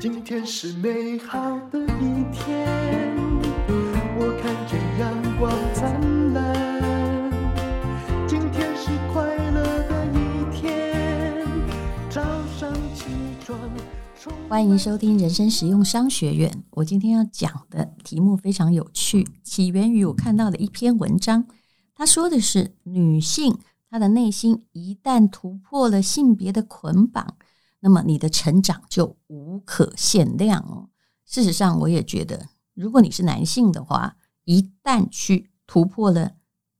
今天是美好的一天，我看见阳光灿烂。今天是快乐的一天，早上起床。欢迎收听人生实用商学院。我今天要讲的题目非常有趣，起源于我看到的一篇文章。他说的是，女性她的内心一旦突破了性别的捆绑。那么你的成长就无可限量哦。事实上，我也觉得，如果你是男性的话，一旦去突破了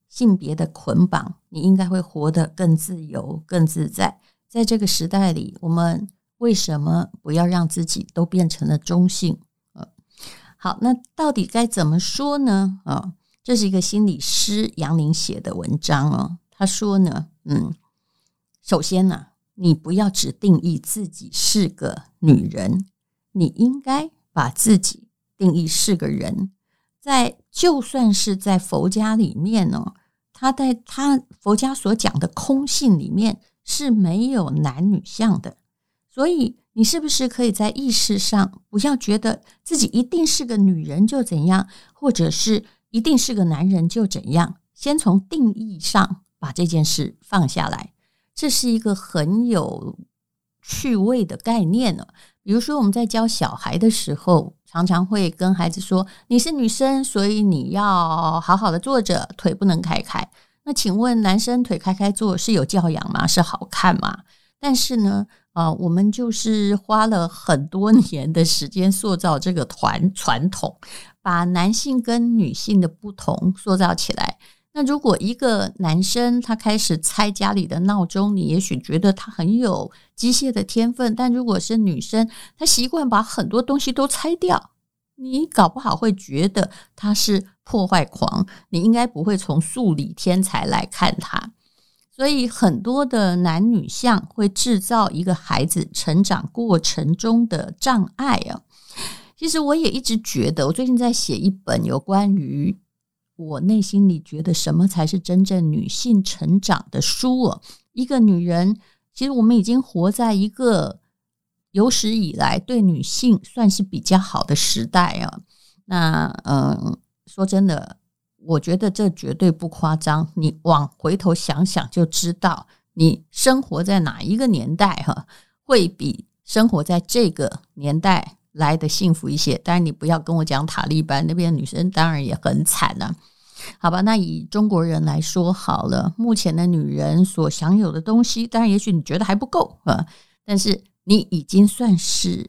性别的捆绑，你应该会活得更自由、更自在。在这个时代里，我们为什么不要让自己都变成了中性？呃，好，那到底该怎么说呢？啊，这是一个心理师杨宁写的文章哦。他说呢，嗯，首先呢。你不要只定义自己是个女人，你应该把自己定义是个人。在就算是在佛家里面呢，他在他佛家所讲的空性里面是没有男女相的。所以，你是不是可以在意识上不要觉得自己一定是个女人就怎样，或者是一定是个男人就怎样？先从定义上把这件事放下来。这是一个很有趣味的概念呢。比如说，我们在教小孩的时候，常常会跟孩子说：“你是女生，所以你要好好的坐着，腿不能开开。”那请问，男生腿开开坐是有教养吗？是好看吗？但是呢，啊，我们就是花了很多年的时间塑造这个传传统，把男性跟女性的不同塑造起来。那如果一个男生他开始猜家里的闹钟，你也许觉得他很有机械的天分；但如果是女生，她习惯把很多东西都拆掉，你搞不好会觉得他是破坏狂。你应该不会从数理天才来看他。所以很多的男女相会制造一个孩子成长过程中的障碍啊。其实我也一直觉得，我最近在写一本有关于。我内心里觉得什么才是真正女性成长的书哦？一个女人，其实我们已经活在一个有史以来对女性算是比较好的时代啊。那嗯，说真的，我觉得这绝对不夸张。你往回头想想就知道，你生活在哪一个年代哈，会比生活在这个年代来得幸福一些。当然，你不要跟我讲塔利班那边的女生，当然也很惨了啊。好吧，那以中国人来说好了，目前的女人所享有的东西，当然也许你觉得还不够啊，但是你已经算是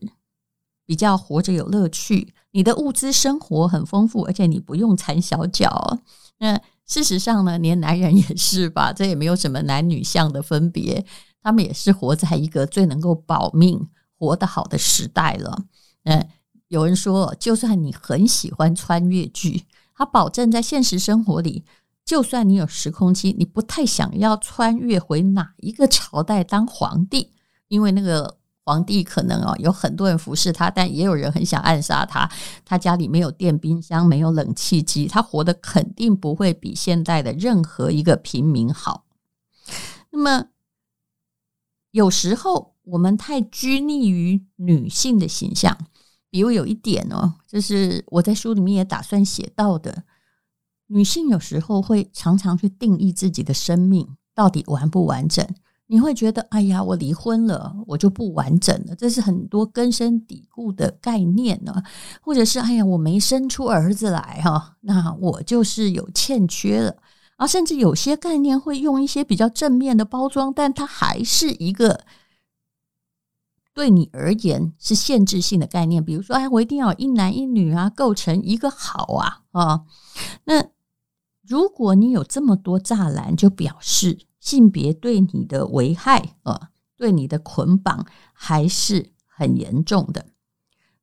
比较活着有乐趣，你的物资生活很丰富，而且你不用缠小脚。那事实上呢，连男人也是吧，这也没有什么男女相的分别，他们也是活在一个最能够保命、活得好的时代了。嗯，有人说，就算你很喜欢穿越剧。他保证在现实生活里，就算你有时空机，你不太想要穿越回哪一个朝代当皇帝，因为那个皇帝可能哦有很多人服侍他，但也有人很想暗杀他。他家里没有电冰箱，没有冷气机，他活得肯定不会比现代的任何一个平民好。那么有时候我们太拘泥于女性的形象。比如有一点哦，就是我在书里面也打算写到的，女性有时候会常常去定义自己的生命到底完不完整。你会觉得，哎呀，我离婚了，我就不完整了，这是很多根深蒂固的概念呢。或者是，哎呀，我没生出儿子来哈，那我就是有欠缺了。啊，甚至有些概念会用一些比较正面的包装，但它还是一个。对你而言是限制性的概念，比如说，哎，我一定要一男一女啊，构成一个好啊啊。那如果你有这么多栅栏，就表示性别对你的危害啊，对你的捆绑还是很严重的。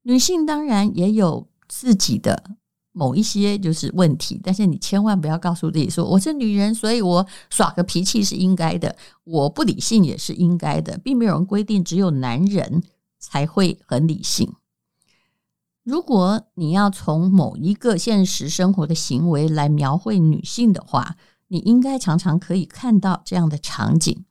女性当然也有自己的。某一些就是问题，但是你千万不要告诉自己说我是女人，所以我耍个脾气是应该的，我不理性也是应该的，并没有人规定只有男人才会很理性。如果你要从某一个现实生活的行为来描绘女性的话，你应该常常可以看到这样的场景。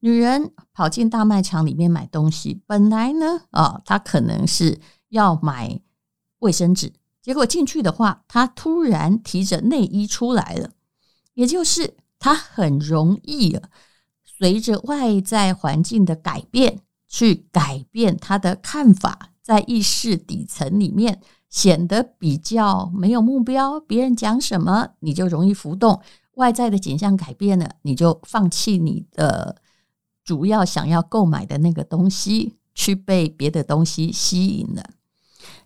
女人跑进大卖场里面买东西，本来呢，啊，她可能是要买卫生纸，结果进去的话，他突然提着内衣出来了，也就是他很容易啊，随着外在环境的改变去改变他的看法，在意识底层里面显得比较没有目标，别人讲什么你就容易浮动。外在的景象改变了，你就放弃你的主要想要购买的那个东西，去被别的东西吸引了。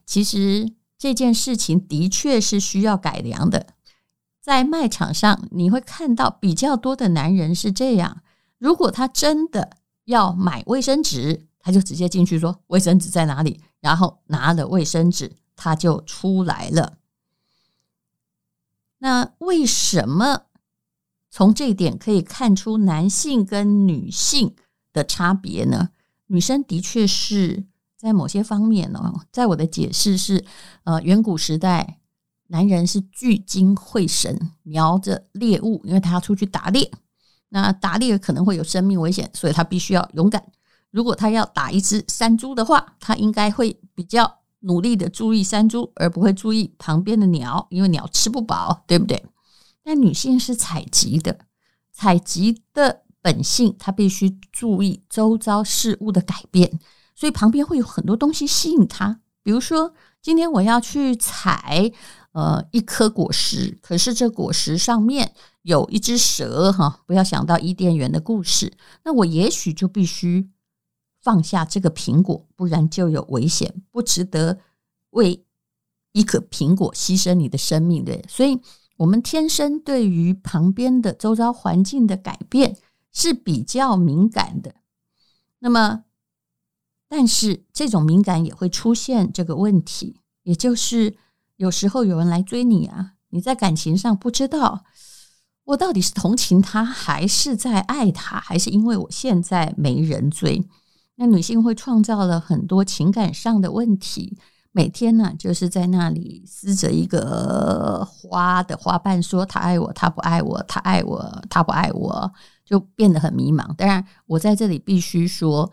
其实这件事情的确是需要改良的。在卖场上，你会看到比较多的男人是这样：如果他真的要买卫生纸，他就直接进去说：“卫生纸在哪里？”然后拿了卫生纸，他就出来了。那为什么？从这一点可以看出男性跟女性的差别呢？女生的确是在某些方面呢，在我的解释是，呃，远古时代男人是聚精会神瞄着猎物，因为他要出去打猎，那打猎可能会有生命危险，所以他必须要勇敢。如果他要打一只山猪的话，他应该会比较努力的注意山猪，而不会注意旁边的鸟，因为鸟吃不饱，对不对？但女性是采集的，采集的本性，她必须注意周遭事物的改变，所以旁边会有很多东西吸引他。比如说，今天我要去采呃一颗果实，可是这果实上面有一只蛇哈，不要想到伊甸园的故事，那我也许就必须放下这个苹果，不然就有危险，不值得为一颗苹果牺牲你的生命的，所以。我们天生对于旁边的周遭环境的改变是比较敏感的，那么，但是这种敏感也会出现这个问题，也就是有时候有人来追你啊，你在感情上不知道我到底是同情他，还是在爱他，还是因为我现在没人追，那女性会创造了很多情感上的问题。每天呢，就是在那里撕着一个花的花瓣，说他爱我，他不爱我，他爱我，他不爱我，就变得很迷茫。当然，我在这里必须说，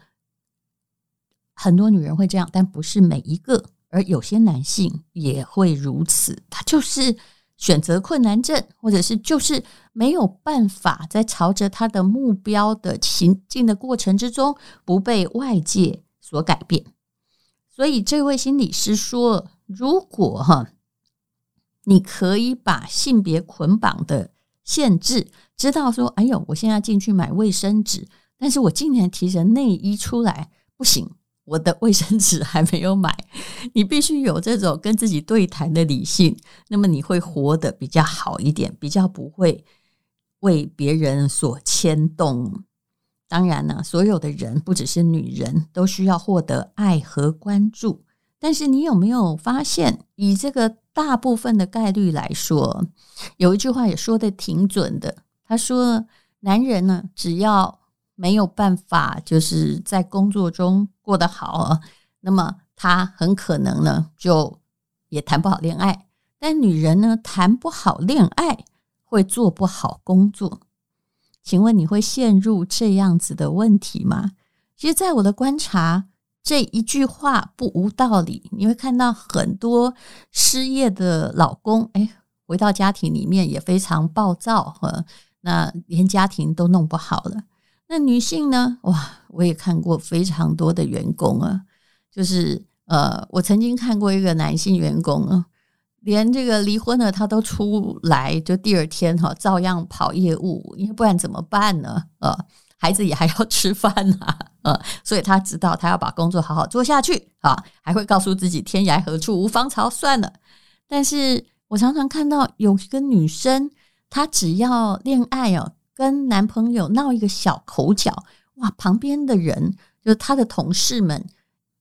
很多女人会这样，但不是每一个，而有些男性也会如此。他就是选择困难症，或者是就是没有办法在朝着他的目标的前进的过程之中，不被外界所改变。所以这位心理师说：“如果哈，你可以把性别捆绑的限制，知道说，哎呦，我现在进去买卫生纸，但是我今年提着内衣出来，不行，我的卫生纸还没有买。你必须有这种跟自己对谈的理性，那么你会活得比较好一点，比较不会为别人所牵动。”当然呢，所有的人不只是女人，都需要获得爱和关注。但是你有没有发现，以这个大部分的概率来说，有一句话也说得挺准的。他说：“男人呢，只要没有办法就是在工作中过得好，那么他很可能呢就也谈不好恋爱。但女人呢，谈不好恋爱会做不好工作。”请问你会陷入这样子的问题吗？其实，在我的观察，这一句话不无道理。你会看到很多失业的老公，哎，回到家庭里面也非常暴躁，哈，那连家庭都弄不好了。那女性呢？哇，我也看过非常多的员工啊，就是呃，我曾经看过一个男性员工啊。连这个离婚了，他都出来，就第二天哈，照样跑业务，因为不然怎么办呢？呃，孩子也还要吃饭呐，呃，所以他知道他要把工作好好做下去啊，还会告诉自己天涯何处无芳草，算了。但是我常常看到有一个女生，她只要恋爱哦，跟男朋友闹一个小口角，哇，旁边的人就是她的同事们。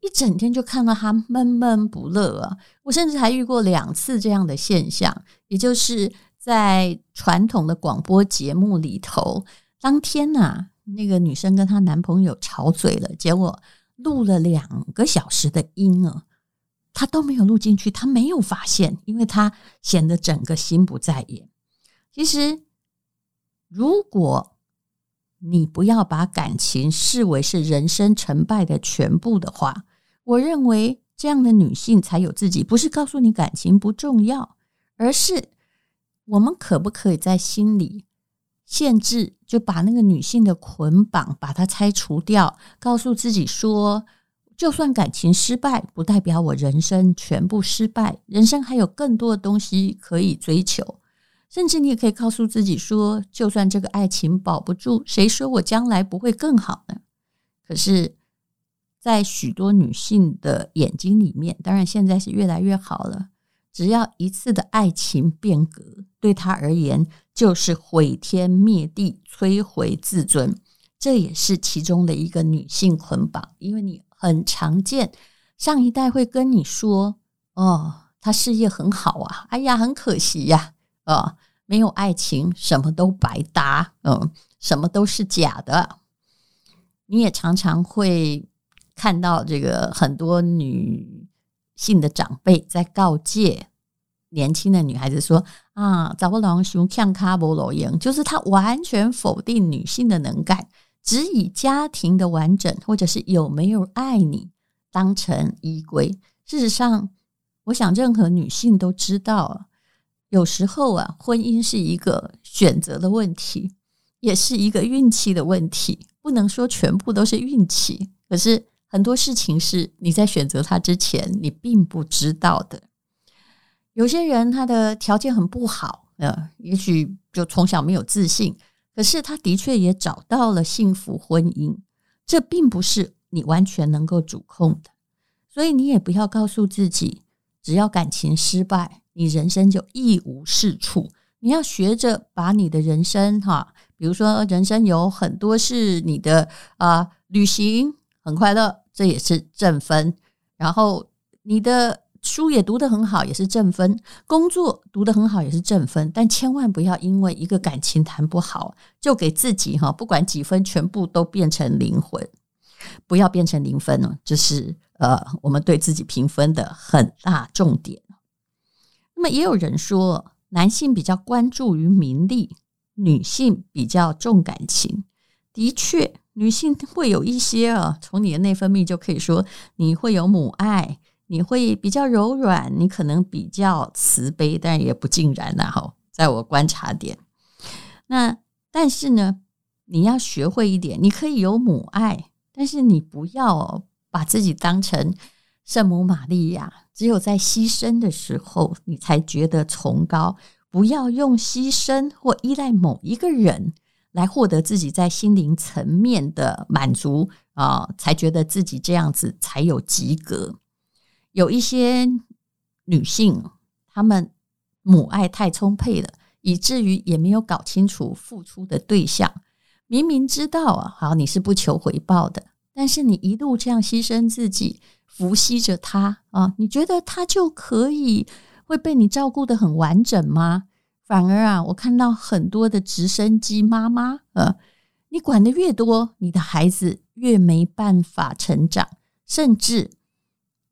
一整天就看到他闷闷不乐啊！我甚至还遇过两次这样的现象，也就是在传统的广播节目里头，当天呐、啊，那个女生跟她男朋友吵嘴了，结果录了两个小时的音啊，她都没有录进去，她没有发现，因为她显得整个心不在焉。其实，如果你不要把感情视为是人生成败的全部的话，我认为这样的女性才有自己。不是告诉你感情不重要，而是我们可不可以在心里限制，就把那个女性的捆绑把它拆除掉，告诉自己说，就算感情失败，不代表我人生全部失败，人生还有更多的东西可以追求。甚至你也可以告诉自己说，就算这个爱情保不住，谁说我将来不会更好呢？可是，在许多女性的眼睛里面，当然现在是越来越好了。只要一次的爱情变革，对她而言就是毁天灭地、摧毁自尊。这也是其中的一个女性捆绑，因为你很常见，上一代会跟你说：“哦，她事业很好啊，哎呀，很可惜呀。”，啊没有爱情，什么都白搭，嗯，什么都是假的。你也常常会看到这个很多女性的长辈在告诫年轻的女孩子说：“啊，找个老公看卡不老赢。”就是他完全否定女性的能干，只以家庭的完整或者是有没有爱你当成依归。事实上，我想任何女性都知道。有时候啊，婚姻是一个选择的问题，也是一个运气的问题。不能说全部都是运气，可是很多事情是你在选择他之前，你并不知道的。有些人他的条件很不好，呃，也许就从小没有自信，可是他的确也找到了幸福婚姻。这并不是你完全能够主控的，所以你也不要告诉自己，只要感情失败。你人生就一无是处。你要学着把你的人生哈，比如说人生有很多是你的啊、旅行很快乐，这也是正分。然后你的书也读得很好，也是正分。工作读得很好，也是正分。但千万不要因为一个感情谈不好，就给自己哈，不管几分，全部都变成零分。不要变成零分哦，这是呃，我们对自己评分的很大重点。那么也有人说，男性比较关注于名利，女性比较重感情。的确，女性会有一些啊，从你的内分泌就可以说，你会有母爱，你会比较柔软，你可能比较慈悲，但也不尽然呐。哈，在我观察点，那但是呢，你要学会一点，你可以有母爱，但是你不要把自己当成圣母玛利亚。只有在牺牲的时候，你才觉得崇高。不要用牺牲或依赖某一个人来获得自己在心灵层面的满足啊，才觉得自己这样子才有及格。有一些女性，她们母爱太充沛了，以至于也没有搞清楚付出的对象。明明知道啊，好，你是不求回报的，但是你一路这样牺牲自己。伏羲着他啊，你觉得他就可以会被你照顾得很完整吗？反而啊，我看到很多的直升机妈妈，呃，你管得越多，你的孩子越没办法成长，甚至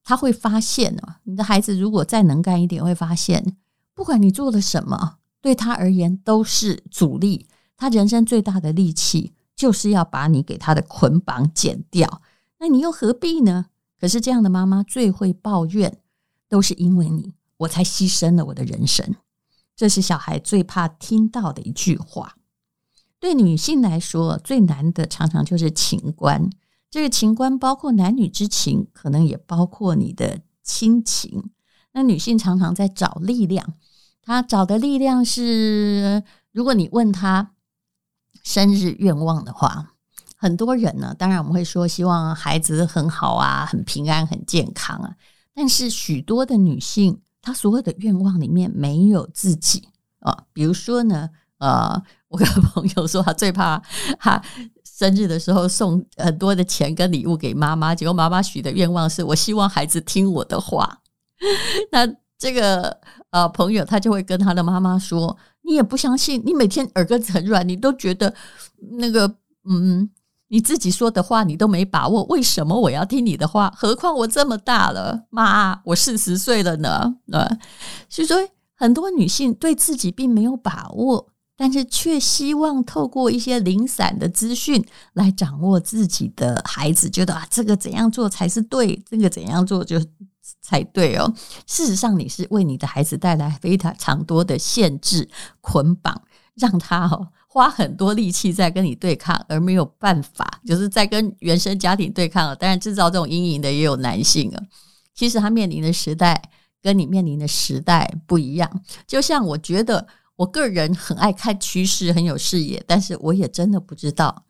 他会发现啊，你的孩子如果再能干一点，会发现不管你做了什么，对他而言都是阻力。他人生最大的利器就是要把你给他的捆绑剪掉，那你又何必呢？可是这样的妈妈最会抱怨，都是因为你，我才牺牲了我的人生。这是小孩最怕听到的一句话。对女性来说，最难的常常就是情关。这个情关包括男女之情，可能也包括你的亲情。那女性常常在找力量，她找的力量是，如果你问她生日愿望的话。很多人呢，当然我们会说希望孩子很好啊，很平安、很健康啊。但是许多的女性，她所有的愿望里面没有自己啊。比如说呢，呃，我有个朋友说，他最怕他生日的时候送很多的钱跟礼物给妈妈，结果妈妈许的愿望是我希望孩子听我的话。那这个呃朋友他就会跟他的妈妈说：“你也不相信，你每天耳根子很软，你都觉得那个嗯。”你自己说的话你都没把握，为什么我要听你的话？何况我这么大了，妈，我四十岁了呢。呃，所以说很多女性对自己并没有把握，但是却希望透过一些零散的资讯来掌握自己的孩子，觉得啊，这个怎样做才是对，这个怎样做就才对哦。事实上，你是为你的孩子带来非常多的限制、捆绑，让他哦花很多力气在跟你对抗，而没有办法，就是在跟原生家庭对抗。当然，制造这种阴影的也有男性啊。其实他面临的时代跟你面临的时代不一样。就像我觉得。我个人很爱看趋势，很有视野，但是我也真的不知道，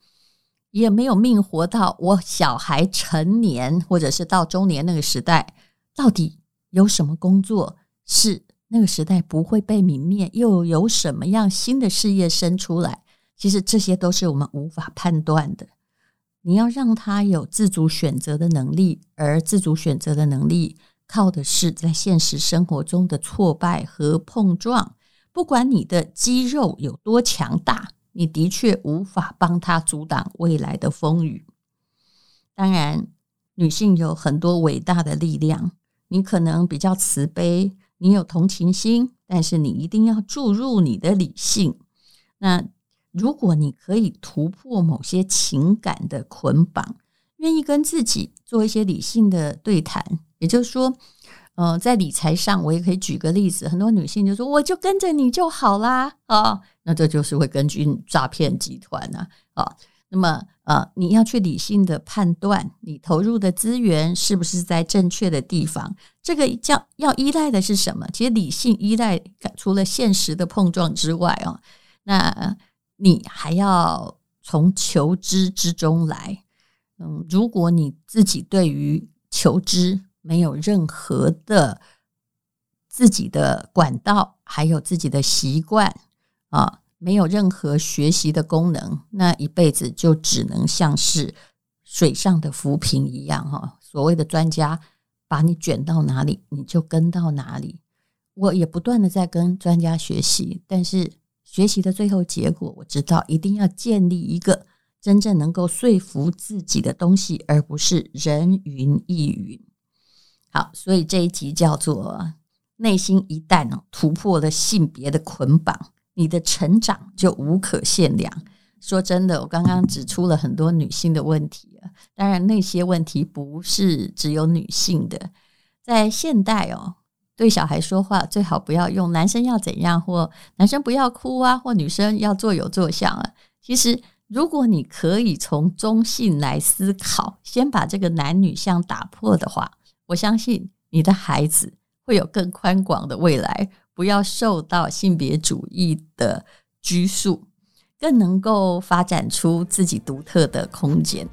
也没有命活到我小孩成年，或者是到中年那个时代，到底有什么工作是那个时代不会被泯灭，又有什么样新的事业生出来？其实这些都是我们无法判断的。你要让他有自主选择的能力，而自主选择的能力靠的是在现实生活中的挫败和碰撞。不管你的肌肉有多强大，你的确无法帮他阻挡未来的风雨。当然，女性有很多伟大的力量。你可能比较慈悲，你有同情心，但是你一定要注入你的理性。那如果你可以突破某些情感的捆绑，愿意跟自己做一些理性的对谈，也就是说。呃，在理财上，我也可以举个例子。很多女性就说：“我就跟着你就好啦。”啊，那这就是会根据诈骗集团呐啊。那么，呃，你要去理性的判断你投入的资源是不是在正确的地方。这个叫要依赖的是什么？其实理性依赖除了现实的碰撞之外哦，那你还要从求知之中来。嗯，如果你自己对于求知，没有任何的自己的管道，还有自己的习惯啊，没有任何学习的功能，那一辈子就只能像是水上的浮萍一样哈。所谓的专家把你卷到哪里，你就跟到哪里。我也不断的在跟专家学习，但是学习的最后结果，我知道一定要建立一个真正能够说服自己的东西，而不是人云亦云。好，所以这一集叫做“内心一旦突破了性别的捆绑，你的成长就无可限量。”说真的，我刚刚指出了很多女性的问题，当然那些问题不是只有女性的。在现代哦，对小孩说话最好不要用“男生要怎样”或“男生不要哭啊”或“女生要做有做相啊”。其实，如果你可以从中性来思考，先把这个男女相打破的话。我相信你的孩子会有更宽广的未来，不要受到性别主义的拘束，更能够发展出自己独特的空间。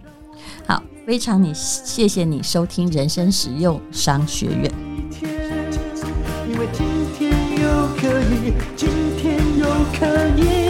好，非常你谢谢你收听人生实用商学院。今天又可以，今天又可以。